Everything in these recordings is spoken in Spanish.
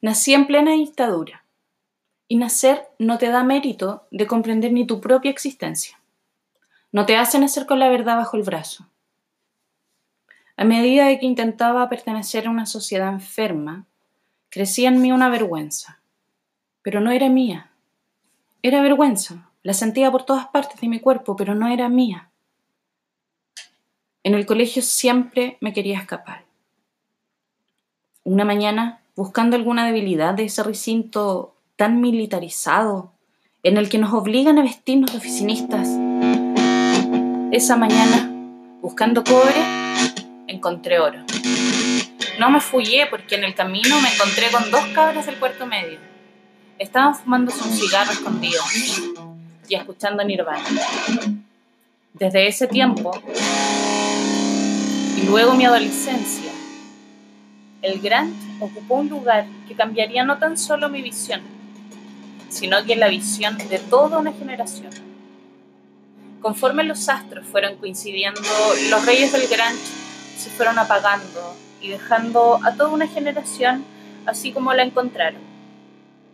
Nací en plena dictadura. Y nacer no te da mérito de comprender ni tu propia existencia. No te hace nacer con la verdad bajo el brazo. A medida de que intentaba pertenecer a una sociedad enferma, crecía en mí una vergüenza. Pero no era mía. Era vergüenza. La sentía por todas partes de mi cuerpo, pero no era mía. En el colegio siempre me quería escapar. Una mañana, buscando alguna debilidad de ese recinto tan militarizado, en el que nos obligan a vestirnos de oficinistas, esa mañana, buscando cobre, encontré oro. No me fugué porque en el camino me encontré con dos cabras del cuarto medio. Estaban fumando un cigarro escondido y escuchando Nirvana. Desde ese tiempo, y luego mi adolescencia, el Grant ocupó un lugar que cambiaría no tan solo mi visión, sino que la visión de toda una generación. Conforme los astros fueron coincidiendo, los reyes del Grant se fueron apagando y dejando a toda una generación así como la encontraron,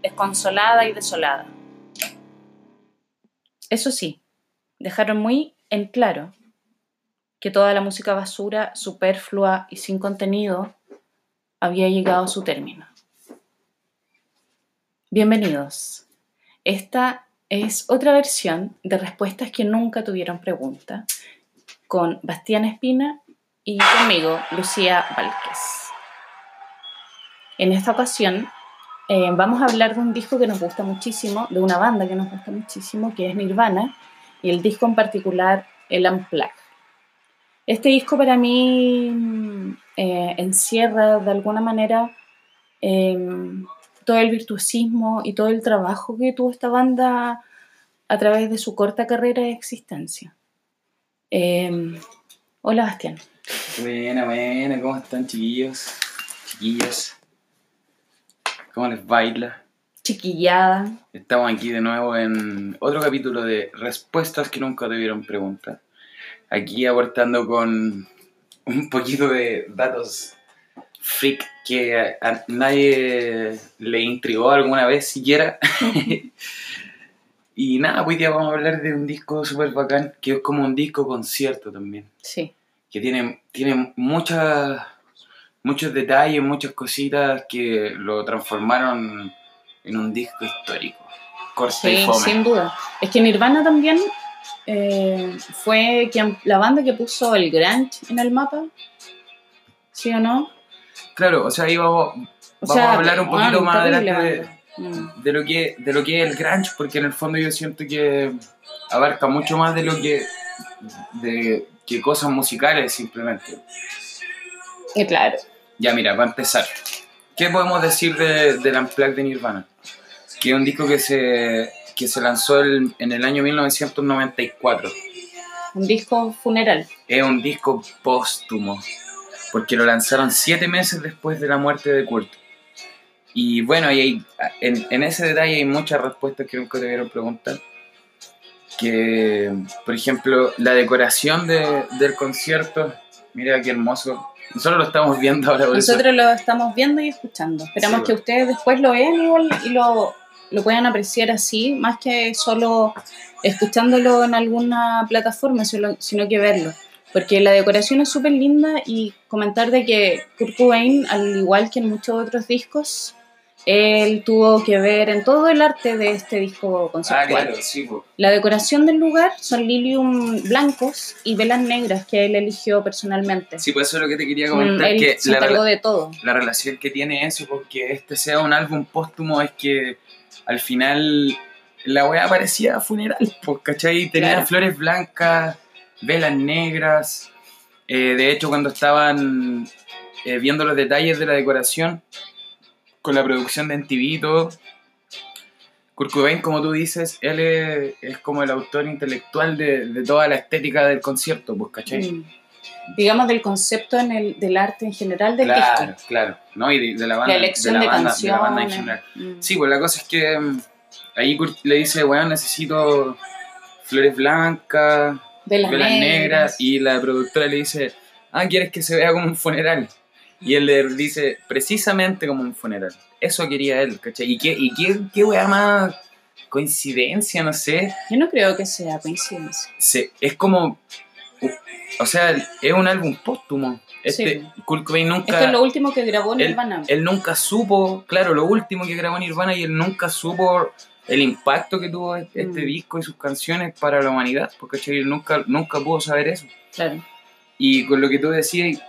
desconsolada y desolada. Eso sí, dejaron muy en claro que toda la música basura, superflua y sin contenido había llegado a su término. Bienvenidos. Esta es otra versión de Respuestas que nunca tuvieron pregunta con Bastián Espina y conmigo, Lucía Válquez. En esta ocasión eh, vamos a hablar de un disco que nos gusta muchísimo, de una banda que nos gusta muchísimo, que es Nirvana, y el disco en particular, el Unplugged. Este disco para mí mm, eh, encierra de alguna manera em, todo el virtuosismo y todo el trabajo que tuvo esta banda a través de su corta carrera de existencia. Em, hola, Bastián. Buena, buena, ¿cómo están chiquillos? Chiquillas. ¿Cómo les baila? Chiquillada. Estamos aquí de nuevo en otro capítulo de Respuestas que nunca debieron preguntar. Aquí aportando con un poquito de datos freak que a nadie le intrigó alguna vez siquiera. y nada, hoy día vamos a hablar de un disco súper bacán, que es como un disco concierto también. Sí. Que tiene, tiene muchas, muchos detalles, muchas cositas que lo transformaron en un disco histórico. Corta y Sí, fome. sin duda. Es que Nirvana también eh, fue quien, la banda que puso el grunge en el mapa. ¿Sí o no? Claro, o sea, ahí vamos, O vamos sea, a hablar un poquito más adelante de. Mm. de lo que de lo que es el grunge porque en el fondo yo siento que abarca mucho más de lo que de que cosas musicales simplemente Y claro. ya mira para empezar qué podemos decir de, del Unplugged de Nirvana que es un disco que se que se lanzó el- en el año 1994 Un disco funeral. es un disco póstumo porque lo lanzaron siete meses después de la muerte de Kurt y bueno y hay, en, en ese detalle hay muchas respuestas que nunca te debieron preguntar que por ejemplo la decoración de- del concierto mira qué hermoso nosotros lo estamos viendo ahora eso. Nosotros lo estamos viendo y escuchando. Esperamos Sí, que ustedes después lo vean y lo, lo puedan apreciar así, más que solo escuchándolo en alguna plataforma, solo- sino que verlo. Porque la decoración es súper linda y comentar de que Kurt Cobain, al igual que en muchos otros discos, él tuvo que ver en todo el arte de este disco ah conceptual. claro sí po. La decoración del lugar son lilium blancos y velas negras que él eligió personalmente. sí pues eso es lo que te quería Mm, comentar él que se la, de todo. la relación que tiene eso porque este sea un álbum póstumo es que al final la weá parecía funeral, pues, ¿cachai? Tenía Claro. flores blancas, velas negras. Eh, de hecho, cuando estaban eh, viendo los detalles de la decoración con la producción de MTV y todo, Kurt Cobain, como tú dices, él es, es como el autor intelectual de, de toda la estética del concierto, pues, ¿cachai? Mm. Digamos, del concepto en el, del arte en general del Claro, disco. claro, ¿no? Y de, de la banda, La elección de, de, la banda, de la banda en general. Mm. Sí, pues la cosa es que mm, ahí Kurt le dice, weón, necesito flores blancas, Velas velas negras. negras, y la productora le dice, ah, ¿quieres que se vea como un funeral? Y él le dice, precisamente como un funeral. Eso quería él, ¿cachai? ¿Y qué, y qué, qué weá más coincidencia, no sé? Yo no creo que sea coincidencia. Se, es como, o sea, es un álbum póstumo. Este, Sí. Kurt Cobain nunca... Esto es lo último que grabó Nirvana. él nunca supo, claro, lo último que grabó Nirvana y él nunca supo el impacto que tuvo este Mm. disco y sus canciones para la humanidad, porque él nunca, nunca pudo saber eso. Claro. Y con lo que tú decías,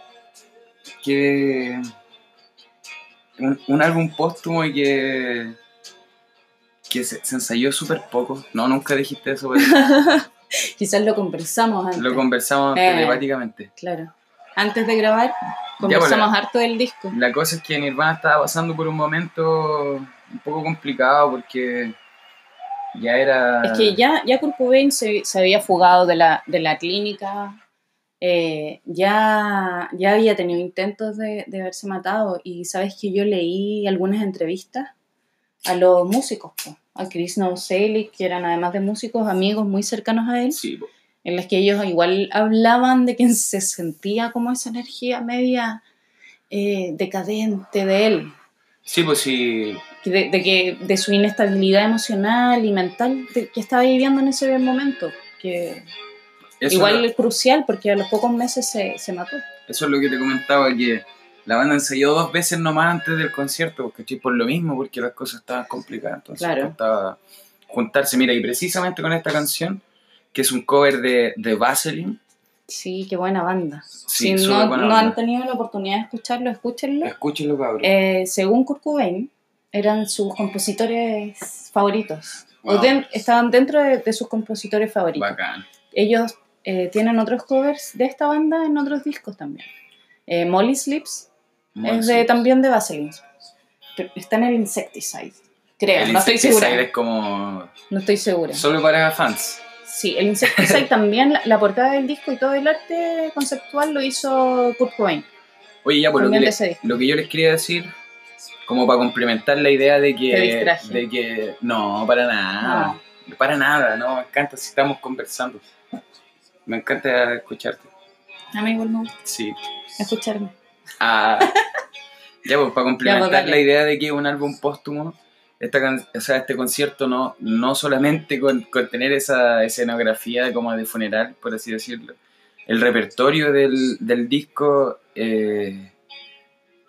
que un, un álbum póstumo y que, que se, se ensayó súper poco. No, nunca dijiste eso, pero Quizás lo conversamos antes. lo conversamos Eh. telepáticamente. Claro. Antes de grabar, pues, conversamos harto del disco. La cosa es que Nirvana estaba pasando por un momento un poco complicado porque ya era... Es que ya, ya Kurt Cobain se, se había fugado de la, de la clínica, eh, ya, ya había tenido intentos de, de haberse matado y sabes que yo leí algunas entrevistas a los músicos, a Chris Novoselic, que eran además de músicos, amigos muy cercanos a él, Sí, en las que ellos igual hablaban de que se sentía como esa energía media eh, decadente de él, sí, pues sí. de, de que de su inestabilidad emocional y mental de- que estaba viviendo en ese momento, que Eso, igual es crucial porque a los pocos meses se, se mató. eso es lo que te comentaba, que la banda ensayó dos veces nomás antes del concierto, porque por lo mismo, porque las cosas estaban complicadas. Entonces Claro. costaba juntarse. Mira, y precisamente con esta canción, que es un cover de, de Vaseline, Sí, qué buena banda. Sí, si no, buena no banda. han tenido la oportunidad de escucharlo, escúchenlo. escúchenlo, cabrón. Eh, según Kurt Cobain, eran sus compositores favoritos. O Wow. den- estaban dentro de, de sus compositores favoritos. Bacán. Ellos eh, tienen otros covers de esta banda en otros discos también. Eh, Molly Sleeps es de, también de Vaseline. Pero Está en el Insecticide. Creo, El no estoy segura. es como No estoy segura. solo para fans. Sí, el Insecticide también, la, la portada del disco y todo el arte conceptual lo hizo Kurt Cobain. Oye, ya, por lo que, le- lo que yo les quería decir, como para complementar la idea de que... De que no, para nada. Para nada, no, me encanta si estamos conversando. Me encanta escucharte. A mí igual me gusta Sí. escucharme. Ah, ya, pues para complementar dale. la idea de que un álbum póstumo, esta can- o sea, este concierto no, no solamente con, con tener esa escenografía como de funeral, por así decirlo, el repertorio del, del disco eh,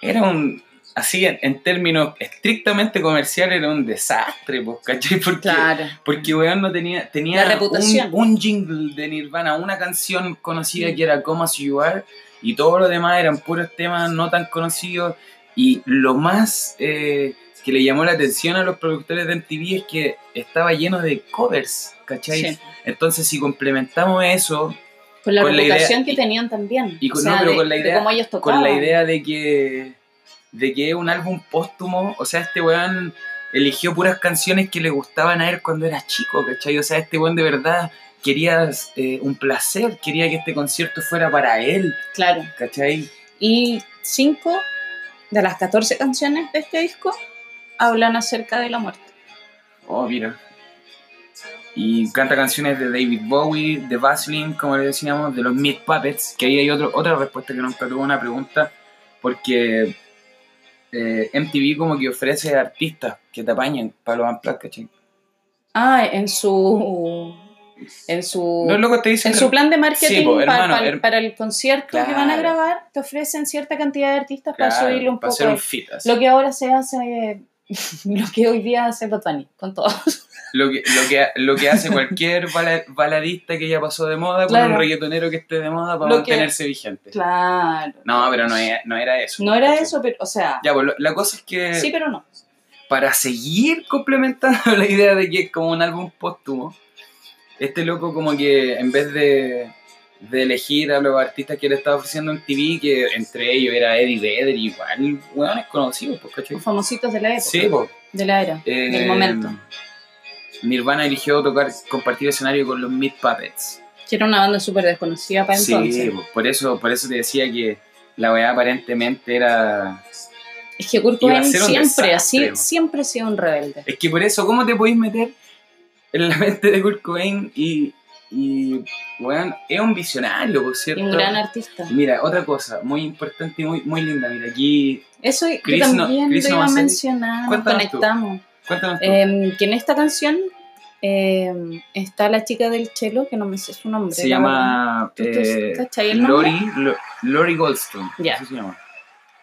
era un, así en, en términos estrictamente comerciales, era un desastre, pues, ¿cachai? Porque, Claro. porque weón no tenía, tenía. Un, un jingle de Nirvana, una canción conocida que era Come As You Are, y todo lo demás eran puros temas no tan conocidos. Y lo más eh, que le llamó la atención a los productores de MTV es que estaba lleno de covers, ¿cachai? Sí. Entonces, si complementamos eso Con la Con la reputación idea- que tenían también. y con- o sea, no, pero de, con la de idea- cómo ellos tocaban. con la idea de que de que es un álbum póstumo, o sea, este weón eligió puras canciones que le gustaban a él cuando era chico, ¿cachai? O sea, este weón de verdad quería eh, un placer, quería que este concierto fuera para él, Claro. ¿cachai? Y cinco de las 14 canciones de este disco hablan acerca de la muerte. Oh, mira. Y canta canciones de David Bowie, de Vaseline, como le decíamos, de los Meat Puppets, que ahí hay otro, otra respuesta que nunca tuvo una pregunta, porque eh, MTV como que ofrece artistas que te apañen para los unplugged, ¿cachai? Ah, en su. En su. Te dicen. en su plan de marketing Sí, po, pa- hermano, pa- her- para el concierto que van a grabar, te ofrecen cierta cantidad de artistas para subirle un para poco. un fit. Lo que ahora se hace, eh, lo que hoy día hace Bunny, con todo. Lo que, lo que, lo que hace cualquier bala- baladista que ya pasó de moda con Claro. un reggaetonero que esté de moda para Lo que- mantenerse vigente. Claro. No, pero no era, no era eso. No era eso, pero, o sea, Ya, pues la cosa es que sí, pero no. para seguir complementando la idea de que es como un álbum póstumo, este loco como que en vez de, de elegir a los artistas que le estaba ofreciendo en TV, que entre ellos era Eddie Vedder, igual, weón, es conocido, pues, ¿cachai? Los famositos de la época, Sí, pues. de la era, eh, del momento. Nirvana eligió tocar, compartir escenario con los Meat Puppets. Que era una banda súper desconocida para Sí, entonces. pues, por eso, por eso te decía que la weá aparentemente era... Es que Kurt Cobain siempre, así, po. siempre ha sido un rebelde. Es que por eso, ¿cómo te podéis meter en la mente de Kurt Cobain y, y, weón, es un visionario, por cierto. un gran artista. Mira, otra cosa muy importante y muy, muy linda. Mira, aquí, Eso Chris yo no- también Chris lo iba a mencionar, tú. conectamos. cuéntanos tú. Em, que en esta canción em, está la chica del chelo, que no me sé su nombre. se la llama ¿Tú te- eh? Lori, Lo- Lori Goldstone. Así se llama.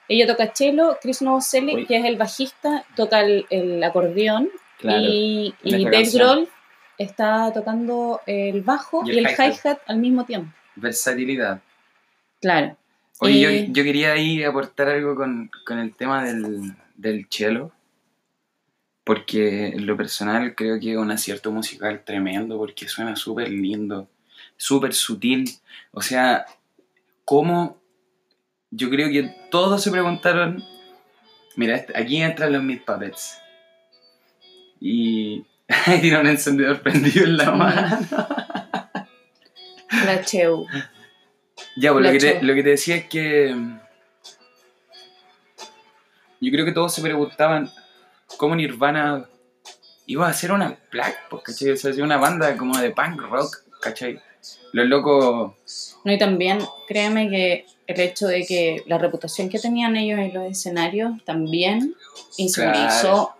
Ella toca chelo, Chris Novoselic, que es el bajista, toca el, el acordeón Claro. y, y Dave. Grohl está tocando el bajo Y y el hi-hat. al mismo tiempo. Versatilidad. Claro. Oye, yo, Y- yo quería ahí aportar algo con, con el tema del, del cello, porque en lo personal creo que es un acierto musical tremendo, porque suena súper lindo, súper sutil. O sea, cómo yo creo que todos se preguntaron, mira, este- aquí entran los Meat Puppets. Y tiene un encendedor prendido en la mano. La Cheu. Ya, pues lo que, te, lo que te decía es que. mm, Yo creo que todos se preguntaban cómo Nirvana iba a hacer una black, pues, ¿cachai? O sea, una banda como de punk rock, ¿cachai? Los locos. No, y también créeme que el hecho de que la reputación que tenían ellos en los escenarios también mucho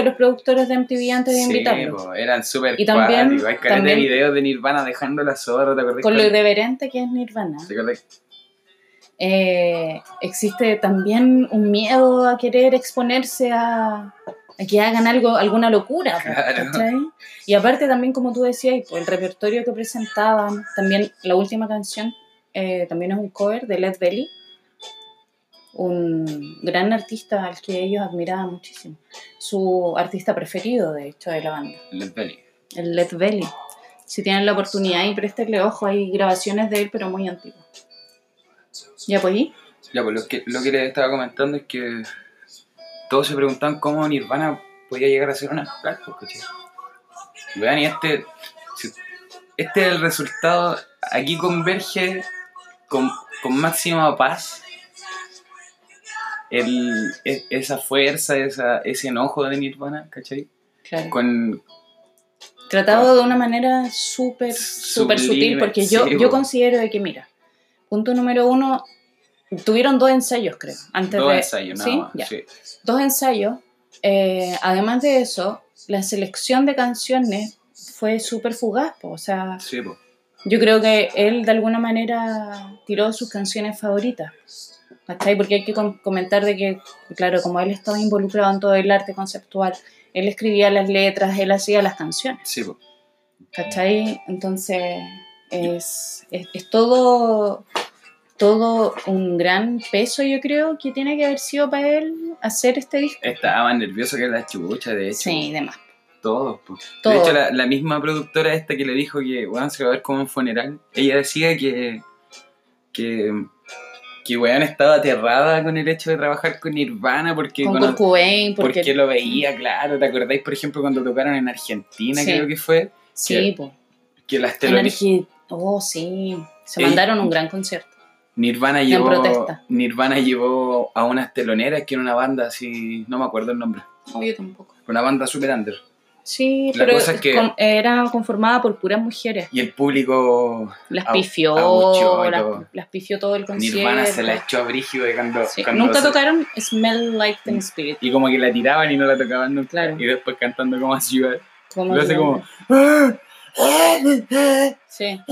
a los productores de MTV antes de sí, invitarlos. pues, eran súper Y también-. Hay caleta de también- videos de Nirvana dejando la zorra, ¿te? Con lo irreverente que es Nirvana, ¿Te acuerdas? eh, existe también un miedo a querer exponerse a, a que hagan algo, alguna locura. po, Claro. Y aparte también, como tú decías, pues, el repertorio que presentaban, también la última canción eh, también es un cover de Led Belly, un gran artista al que ellos admiraban muchísimo. Su artista preferido, de hecho, de la banda, Led Belly. el Led Belly. Si tienen la oportunidad y préstenle ojo, hay grabaciones de él, pero muy antiguas. ¿Ya pues ahí? Ya, pues lo que, lo que les estaba comentando es que todos se preguntaban cómo Nirvana podía llegar a ser una black, pues. Vean, y este, este es el resultado, aquí converge con, con máxima paz el, e- esa fuerza, esa, ese enojo de Nirvana, ¿cachai? Claro. Con, Tratado de una manera súper, súper sutil, porque yo, yo considero de que, mira, punto número uno, tuvieron dos ensayos, creo, antes dos de... ensayos, nada ¿sí? más. Sí. Dos ensayos. eh, además de eso, la selección de canciones fue súper fugaz, po, o sea, yo creo que él de alguna manera tiró sus canciones favoritas. ¿Cachai? Porque hay que com- comentar de que, claro, como él estaba involucrado en todo el arte conceptual, él escribía las letras, él hacía las canciones. Sí, pues. ¿Cachai? Entonces es, es, es todo, todo un gran peso, yo creo, que tiene que haber sido para él hacer este disco. Estaba nervioso que la chucha, de hecho. Sí, demás. Todos, po. Todo. De hecho, la, la misma productora esta que le dijo que, weón, se va a ver como un funeral, ella decía que, que, que, weón, estaba aterrada con el hecho de trabajar con Nirvana porque, Con Cobain, porque, porque lo veía, claro. ¿Te acordáis, por ejemplo, cuando tocaron en Argentina, Sí. creo que fue? sí, po. Que las Oh, sí. Se Ey. mandaron un gran concierto. Nirvana llevó, protesta. Nirvana llevó a unas teloneras que era una banda así, no me acuerdo el nombre, No, yo tampoco. una banda super under. Sí, La pero cosa es que- con- era conformada por puras mujeres. Y el público Las pifió, las, las pifió todo el concierto. Nirvana se la echó a brígido cuando, Sí, cuando Nunca se- tocaron Smell Like Teen Spirit. Y como que la tiraban y no la tocaban nunca. Claro. Y después cantando como así. Como Lo hace como. Sí.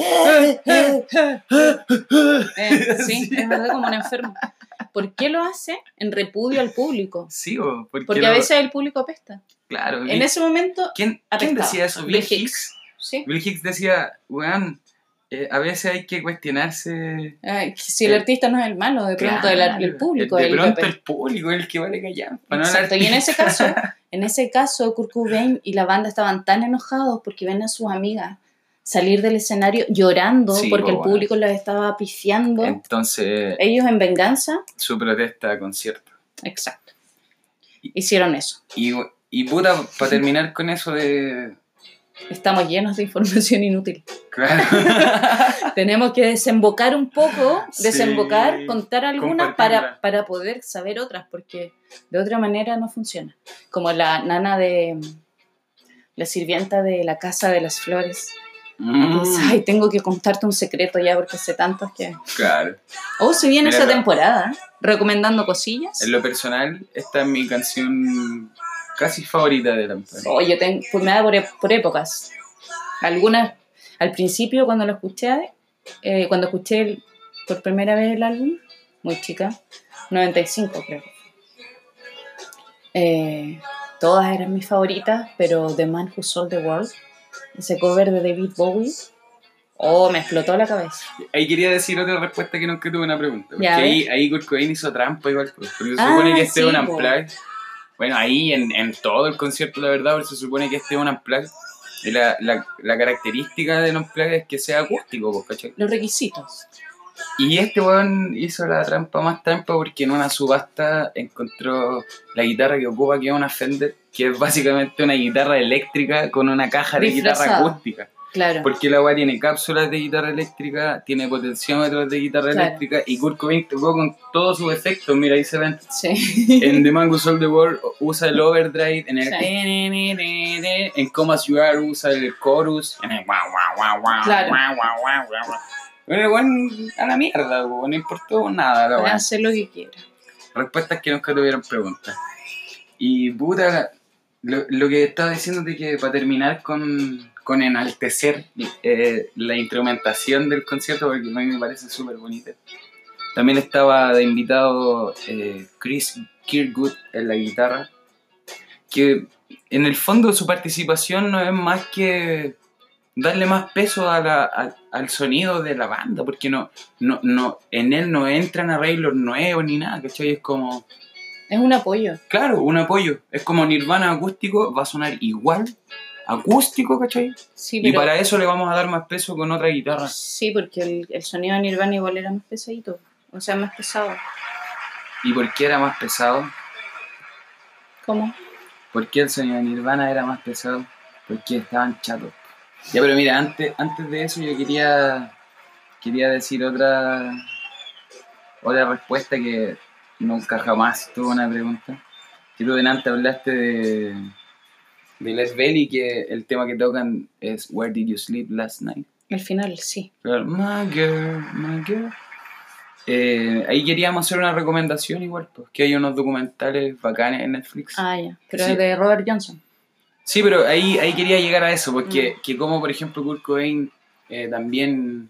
Eh, sí, Sí. es verdad, como un enfermo. ¿Por qué lo hace? En repudio al público. Sí, o porque, Porque lo- a veces el público apesta. Claro. En ese momento, ¿Quién, quién decía eso? Bill Bill Hicks. Hicks. sí. Bill Hicks decía, weón, eh, a veces hay que cuestionarse. Ay, si el artista no es el malo, de pronto el, Claro, el público De es el pronto el público es el que vale callar. para no el Exacto, y en ese caso, en ese caso, Kurt Cobain y la banda estaban tan enojados porque ven a sus amigas salir del escenario llorando Sí, porque po, el bueno. público las estaba pifiando. Entonces, Ellos en venganza, su protesta a concierto. exacto, hicieron eso. Y, y puta, para terminar con eso de. Estamos llenos de información inútil. Claro. Tenemos que desembocar un poco, Sí, desembocar, contar algunas para, para poder saber otras, porque de otra manera no funciona. Como la nana de la sirvienta de la Casa de las Flores, Entonces, Mm, ay, tengo que contarte un secreto ya porque sé tantos que... claro. Oh, se viene esa la- temporada, recomendando cosillas. En lo personal, esta es mi canción casi favorita de Lampard. Oh, yo tengo, pues me da por, e- por épocas. Algunas, al principio cuando lo escuché, eh, cuando escuché el- por primera vez el álbum, muy chica, 95 creo. Eh, todas eran mis favoritas, pero The Man Who Sold the World, ese cover de David Bowie, oh, me explotó la cabeza. Ahí quería decir otra respuesta que nunca tuve una pregunta. Porque Ya, ahí, ahí Kurt Cobain hizo trampa igual. pues, Porque se Ah, supone que este es un unplugged. Bueno, ahí en, en todo el concierto, la verdad, porque se supone que este es un unplugged. Y la, la, la característica del unplugged es que sea acústico, pues, ¿cachai? Los requisitos. Y este weón hizo la trampa más trampa porque en una subasta encontró la guitarra que ocupa, que es una Fender, que es básicamente una guitarra eléctrica con una caja de guitarra acústica. Claro. Porque la weá tiene cápsulas de guitarra eléctrica, tiene potenciómetros de guitarra Claro. eléctrica y Kurt Cobain tocó con todos sus efectos, mira ahí se ven. Sí. En The Man Who Sold the World usa el overdrive, en el Sí. en Come As You Are usa el chorus, en el guau guau guau guau Claro. guau guau guau guau guau. Bueno, weón, a la mierda, no importó nada Pueden weá. hacer lo que quieran. Respuestas que nunca tuvieron preguntas. Y puta, lo, lo que estaba diciendo de que para terminar con, con enaltecer eh, la instrumentación del concierto, porque a mí me parece súper bonita. También estaba de invitado eh, Chris Kirkwood en la guitarra, que en el fondo su participación no es más que darle más peso a la- a- al sonido de la banda, porque no, no, no, en él no entran arreglos nuevos ni nada, ¿cachai? Es como, Es un apoyo. claro, un apoyo. Es como Nirvana acústico, va a sonar igual, acústico, ¿cachai? Sí, Y para eso le vamos a dar más peso con otra guitarra. Sí, porque el, el sonido de Nirvana igual era más pesadito. O sea, más pesado. ¿Y por qué era más pesado? ¿Cómo? ¿Por qué el sonido de Nirvana era más pesado? Porque estaban chatos. Ya, pero mira, antes, antes de eso yo quería, quería decir otra, otra respuesta que nunca jamás tuvo una pregunta. Que tú delante hablaste de, de Les Belly, que el tema que tocan es Where Did You Sleep Last Night? Al final, sí. Pero, My girl, my girl. Eh, ahí queríamos hacer una recomendación igual, pues que hay unos documentales bacanes en Netflix. Ah, ya. Pero Sí. es de Robert Johnson. Sí, pero ahí, ahí quería llegar a eso, porque que como por ejemplo Kurt Cobain eh, también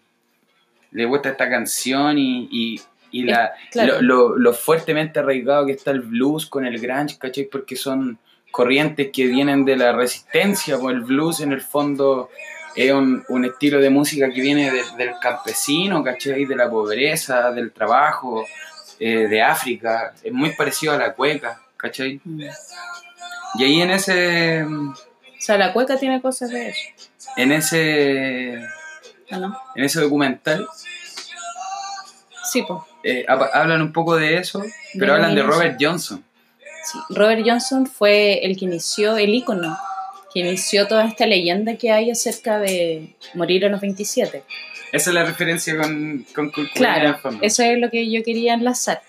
le gusta esta canción y, y, y la, claro. lo, lo- lo fuertemente arraigado que está el blues con el grunge, ¿cachai? Porque son corrientes que vienen de la resistencia, pues el blues en el fondo es un, un estilo de música que viene de- del campesino, ¿cachai? De la pobreza, del trabajo, eh, de África, es muy parecido a la cueca, ¿cachai? Mm. Y ahí en ese... O sea, la cueca tiene cosas de eso. en ese, ¿o no? en ese documental Sí, pues. eh, hab- hablan un poco de eso, pero De hablan de. Robert Johnson. Sí. Robert Johnson fue el que inició el ícono, que inició toda esta leyenda que hay acerca de morir a los 27. Esa es la referencia con, con en Claro, eso es lo que yo quería enlazar.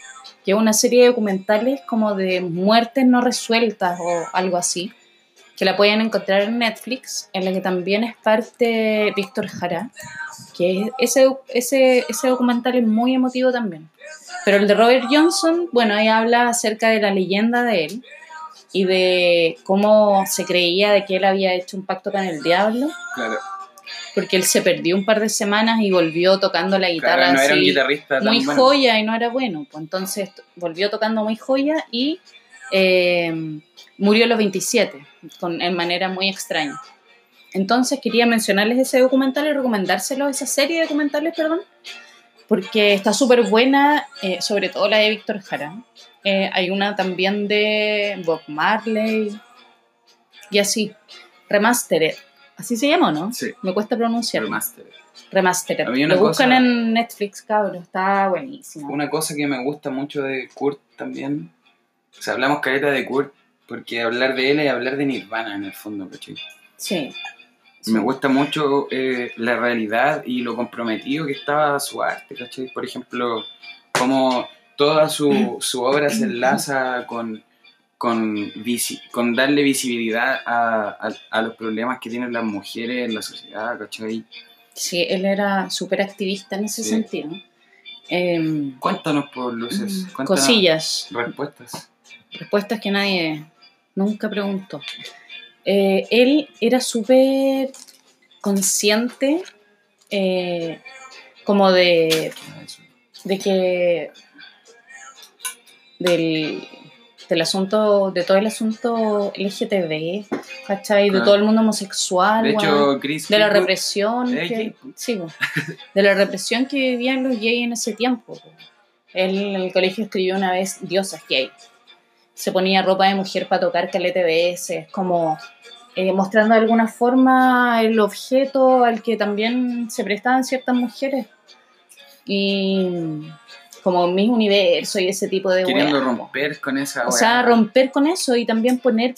Que es una serie de documentales como de muertes no resueltas o algo así, que la pueden encontrar en Netflix, en la que también es parte Víctor Jara, que es- ese, ese, ese documental es muy emotivo también. Pero el de Robert Johnson, bueno, ahí habla acerca de la leyenda de él y de cómo se creía de que él había hecho un pacto con el diablo, Claro, porque él se perdió un par de semanas y volvió tocando la guitarra claro, no era un así guitarrista tan muy bueno. joya y no era bueno. Pues entonces volvió tocando muy joya y eh, murió a los 27, con, en manera muy extraña. Entonces quería mencionarles ese documental y recomendárselo, esa serie de documentales, perdón, porque está súper buena, eh, sobre todo la de Víctor Jara. Eh, hay una también de Bob Marley y así, Remastered. Así se llama, ¿o ¿no? Sí, Me cuesta pronunciar. remaster. Remastered. Una Lo buscan cosa- en Netflix, cabrón. Está buenísimo. Una cosa que me gusta mucho de Kurt también, o sea, hablamos careta de Kurt, porque hablar de él es hablar de Nirvana en el fondo, ¿cachai? Sí. Me gusta mucho eh, la realidad y lo comprometido que estaba su arte, ¿cachai? Por ejemplo, cómo toda su, su obra se enlaza con, con, visi- con darle visibilidad a, a- a los problemas que tienen las mujeres en la sociedad, ¿cachai? Sí, él era súper activista en ese Sí. sentido. Em, Cuéntanos por luces, mm, cuéntanos cosillas, respuestas. respuestas que nadie nunca preguntó. Eh, él era súper consciente eh, como de, de que del, del asunto, de todo el asunto LGTB, ¿cachai? De Claro. todo el mundo homosexual, De weón. hecho, Chris de la represión Eh, que, sí, de la represión que vivían los gays en ese tiempo po. él en el colegio escribió una vez diosas gay se ponía ropa de mujer para tocar calete veces como eh, mostrando de alguna forma el objeto al que también se prestaban ciertas mujeres y como mis universo y ese tipo de queriendo romper con esa O sea, romper con eso y también poner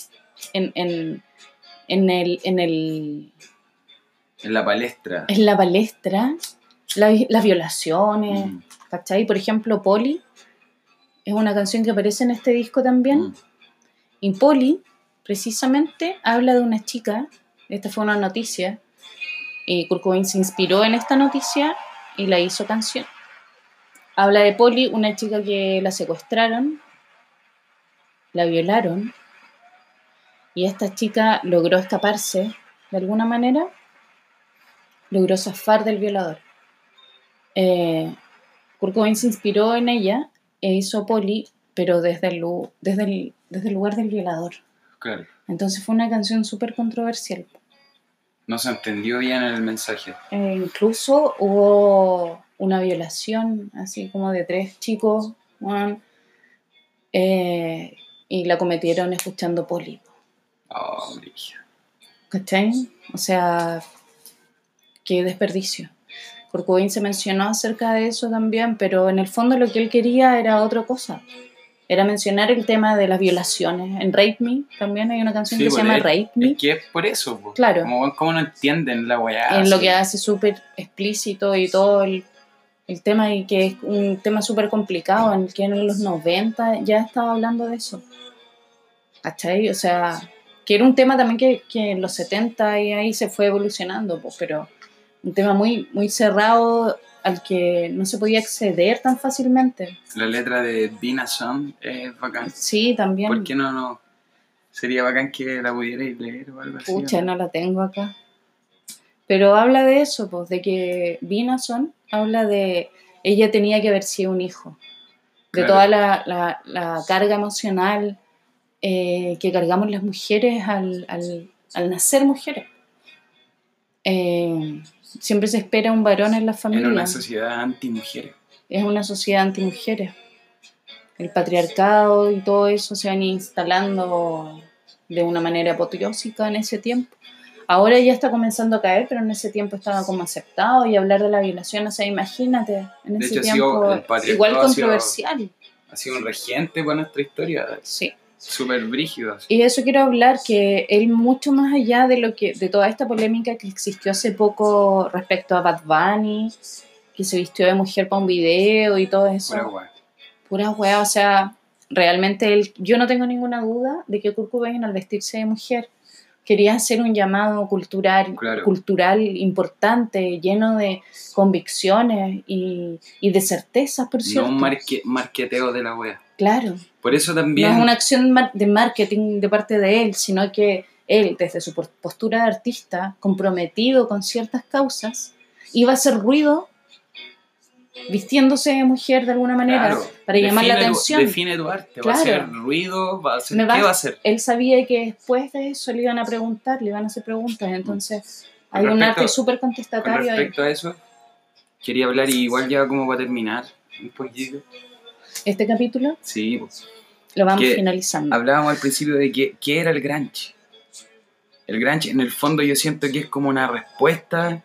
en, en, en, el, en, el, en la palestra. en la palestra la- las violaciones, Mm, ¿cachai? Por ejemplo, Polly es una canción que aparece en este disco también. mm. Y Polly, precisamente, habla de una chica, esta fue una noticia, y Kurt Cobain se inspiró en esta noticia y la hizo canción. Habla de Polly, una chica que la secuestraron, la violaron, y esta chica logró escaparse de alguna manera, logró zafar del violador. Eh, Kurt Cobain se inspiró en ella e hizo Polly, pero desde el, desde el, desde el lugar del violador. Claro. Entonces fue una canción súper controversial. No se entendió bien el mensaje. Eh, incluso hubo una violación, así como de tres chicos, eh, y la cometieron escuchando Polly. Oh. ¿Cachai? O sea, qué desperdicio. Kurt Cobain se mencionó acerca de eso también, pero en el fondo lo que él quería era otra cosa. Era mencionar el tema de las violaciones. En Rape Me también hay una canción Sí, que se pues, llama es- Rape Me. Es que es por eso, po. Claro. Como, como no entienden la weá. en lo que hace súper explícito y todo el, el tema y que es un tema súper complicado en el que en los 90 ya estaba hablando de eso. ¿Cachai? O sea, que era un tema también que, que en los 70 y ahí se fue evolucionando, pues, pero un tema muy, muy cerrado al que no se podía acceder tan fácilmente. La letra de Dina Son es bacán. Sí, también. ¿Por qué no, no? Sería bacán que la pudierais leer o algo así. Pucha, ¿no? la tengo acá. Pero habla de eso, pues, de que Binason habla de ella tenía que haber sido un hijo. De Claro. toda la, la- la carga emocional eh, que cargamos las mujeres al, al- al nacer mujeres. Eh, siempre se espera un varón en la En familia. una sociedad anti-mujeres. Es una sociedad anti-mujeres. El patriarcado y todo eso se van instalando de una manera apoteósica en ese tiempo. Ahora ya está comenzando a caer, pero en ese tiempo estaba como aceptado y hablar de la violación, o sea, imagínate, en De ese hecho, tiempo igual ha sido- controversial. Ha sido un regente para nuestra historia. Sí. Súper brígido. así. Y de eso quiero hablar, que él mucho más allá de lo que de toda esta polémica que existió hace poco respecto a Bad Bunny, que se vistió de mujer para un video y todo eso. Pura weá. Pura wea, o sea, realmente él, yo no tengo ninguna duda de que Kurt Cobain al vestirse de mujer quería hacer un llamado cultural, Claro. cultural importante, lleno de convicciones y, y de certezas, por No cierto. un marque- marqueteo de la wea. claro, Por eso no también. es una acción de marketing de parte de él, sino que él, desde su postura de artista, comprometido con ciertas causas, iba a hacer ruido vistiéndose de mujer de alguna manera Claro, para llamar la tu- atención. define tu arte. Va a Claro. hacer ruido, va a hacer. ¿Qué va- va a hacer? Él sabía que después de eso le iban a preguntar, le iban a hacer preguntas, entonces Con hay un arte súper Con contestatario ahí. respecto a eso, quería hablar y igual ya como para terminar un poquito. Este capítulo Sí, pues. lo vamos finalizando. hablábamos al principio de que, qué era el grunge. El grunge, en el fondo, yo siento que es como una respuesta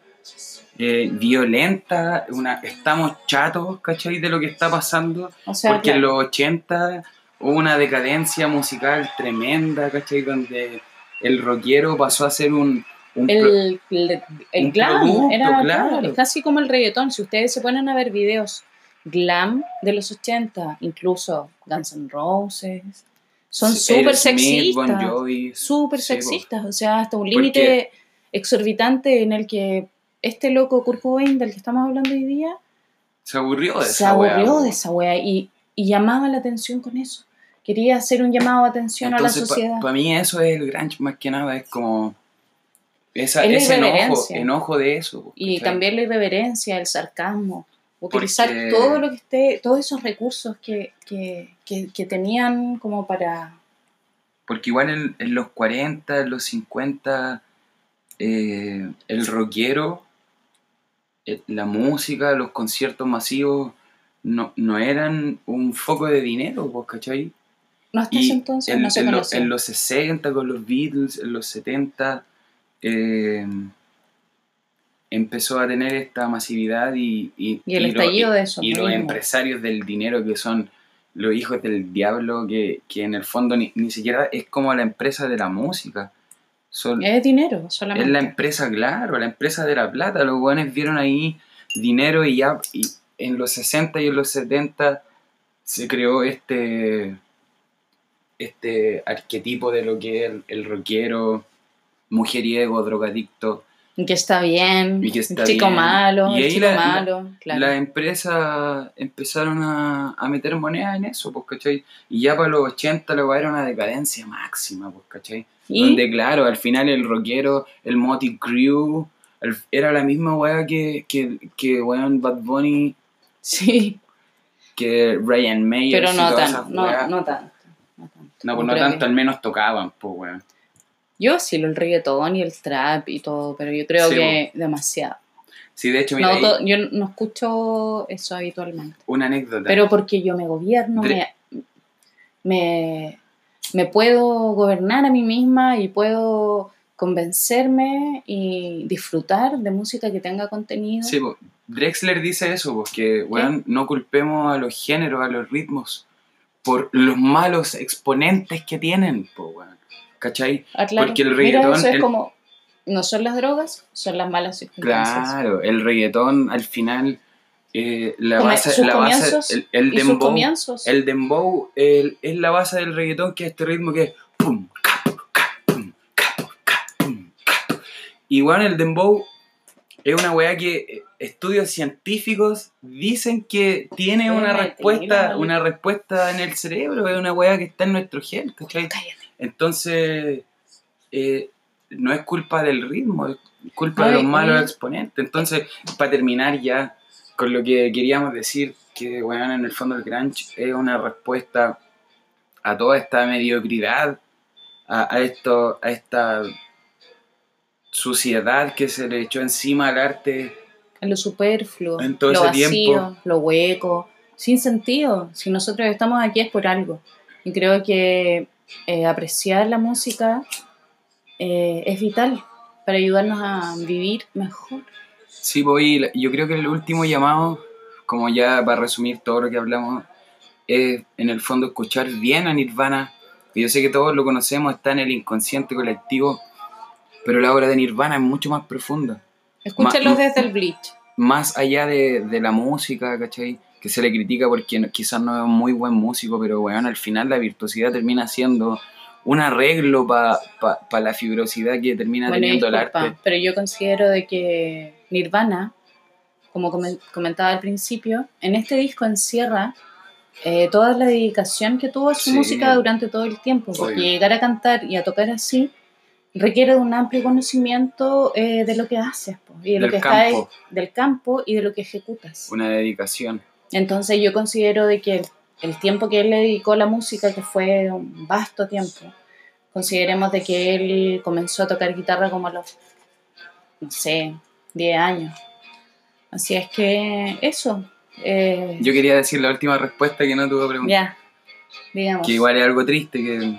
eh, violenta. Una, estamos chatos, ¿cachai? De lo que está pasando. O sea, porque en los 80 hubo una decadencia musical tremenda, ¿cachai? Donde el rockero pasó a ser un. un pro- el, el, el un glam producto, era claro. es casi como el reggaetón. Si ustedes se ponen a ver videos glam de los 80, incluso Guns N' Roses, son súper sexistas. Súper Sí, sexistas, o sea, hasta un límite exorbitante en el que este loco Kurt Cobain del que estamos hablando hoy día Se aburrió de se esa wea, aburrió de esa wea y, y llamaba la atención con eso. Quería hacer un llamado de atención a la sociedad. para mí eso es el grunge más que nada, es como esa, Es ese enojo, enojo de eso. y ¿cachai? también la irreverencia, el sarcasmo, utilizar Porque- todo lo que esté, todos esos recursos que, que, que, que tenían como para... Porque igual en, en los 40, en los 50, eh, el rockero, la música, los conciertos masivos no, no eran un foco de dinero, pues, ¿cachai? No hasta ese entonces en, no se en lo- en los 60 con los Beatles, en los 70, eh, empezó a tener esta masividad y, y, Y el estallido de eso y los empresarios del dinero que son los hijos del diablo, que, que en el fondo ni, ni siquiera es como la empresa de la música. Son, Es dinero es solamente. la empresa, claro, la empresa de la plata. Los guanes vieron ahí dinero y ya y en los 60 y en los 70 se creó este este arquetipo de lo que es el, el rockero, mujeriego, drogadicto. Y que está bien, Y que está el chico bien. malo, Y ahí chico la- la- malo, claro. Las empresas empezaron a, a meter moneda en eso, pues, ¿cachai? Y ya para los 80 lo era una decadencia máxima, pues, ¿cachai? y Donde, claro, al final el rockero, el Motley Crue, el- era la misma weá que, que, que weón, Bad Bunny, sí, que Ryan Mayer. pero y no, todas tan, esas no, no tanto. No, tanto. No, pues no tanto, al menos tocaban, pues, weón. Yo sí, el reggaetón y el trap y todo, pero yo creo Sí, que demasiado. Sí, de hecho, mira, No, ahí to- yo no escucho eso habitualmente. una anécdota. Pero porque yo me gobierno, Dre- me, me, me puedo gobernar a mí misma y puedo convencerme y disfrutar de música que tenga contenido. Sí, Drexler dice eso, pues, que, weón, no culpemos a los géneros, a los ritmos, por los malos exponentes que tienen, pues, weón. ¿Cachai? Ah, claro. porque el Mira, reggaetón, eso es el- como, no son las drogas, son las malas circunstancias. Claro, el reggaetón al final, eh, la base, la base, el, el dembow, el dembow es la base del reggaetón, que es este ritmo que es pum, ca, pum, ca, pum, ca, pum, ca, pum, ca, pum. Y bueno, el dembow es una weá que eh, estudios científicos dicen que tiene una respuesta, mira, una respuesta en el cerebro, es una weá que está en nuestro gen, ¿cachai? Cállate. Entonces, eh, no es culpa del ritmo, es culpa de los malos exponentes. Entonces, para terminar ya con lo que queríamos decir, que bueno, en el fondo el grunge es una respuesta a toda esta mediocridad, a, a esto, a esta suciedad que se le echó encima al arte. En lo superfluo, En todo lo ese vacío, tiempo. lo hueco, sin sentido. Si nosotros estamos aquí es por algo. Y creo que eh, apreciar la música eh, es vital para ayudarnos a vivir mejor. Sí, voy, yo creo que el último llamado, como ya para resumir todo lo que hablamos, es en el fondo escuchar bien a Nirvana. que Yo sé que todos lo conocemos, está en el inconsciente colectivo, pero la obra de Nirvana es mucho más profunda. Escúchenlo Ma- desde el bleach. Más allá de, de la música, ¿cachai? Que se le critica porque quizás no es un muy buen músico, pero bueno, al final la virtuosidad termina siendo un arreglo para la fibrosidad que termina Bueno, teniendo el disculpa, arte. pero yo considero de que Nirvana, como comen- comentaba al principio, en este disco encierra eh, toda la dedicación que tuvo a su Sí. música durante todo el tiempo, porque Obvio. llegar a cantar y a tocar así requiere de un amplio conocimiento eh, de lo que haces po, y de lo Del que está campo. del campo y de lo que ejecutas. Una dedicación. Entonces yo considero de que el, el tiempo que él le dedicó a la música, que fue un vasto tiempo, consideremos de que él comenzó a tocar guitarra como a los, no sé, 10 años. Así es que eso. eh, Yo quería decir la última respuesta que no tuvo pregunta. ya, digamos. Que igual es algo triste, que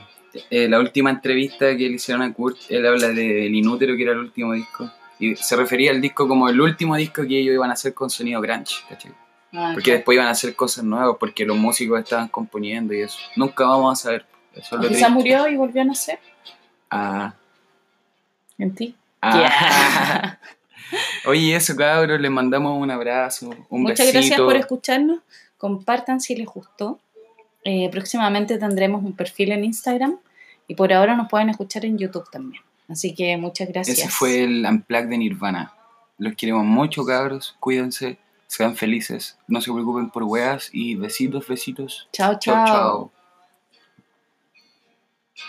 eh, la última entrevista que le hicieron a Kurt, él habla de El Inútero, que era el último disco. Y se refería al disco como el último disco que ellos iban a hacer con sonido grunge, ¿cachai? Ah, porque después iban a hacer cosas nuevas, porque los músicos estaban componiendo y eso. Nunca vamos a saber. Eso ah, murió y volvió a nacer. Ah. En ti. Ah. Oye, eso, cabros, les mandamos un abrazo, un Muchas gracias por escucharnos. Compartan si les gustó. Eh, próximamente tendremos un perfil en Instagram y por ahora nos pueden escuchar en YouTube también. Así que muchas gracias. Ese fue el Unplug de Nirvana. Los queremos mucho, cabros. Cuídense sean felices, no se preocupen por weas y besitos, besitos. Chao, chao. chao, chao.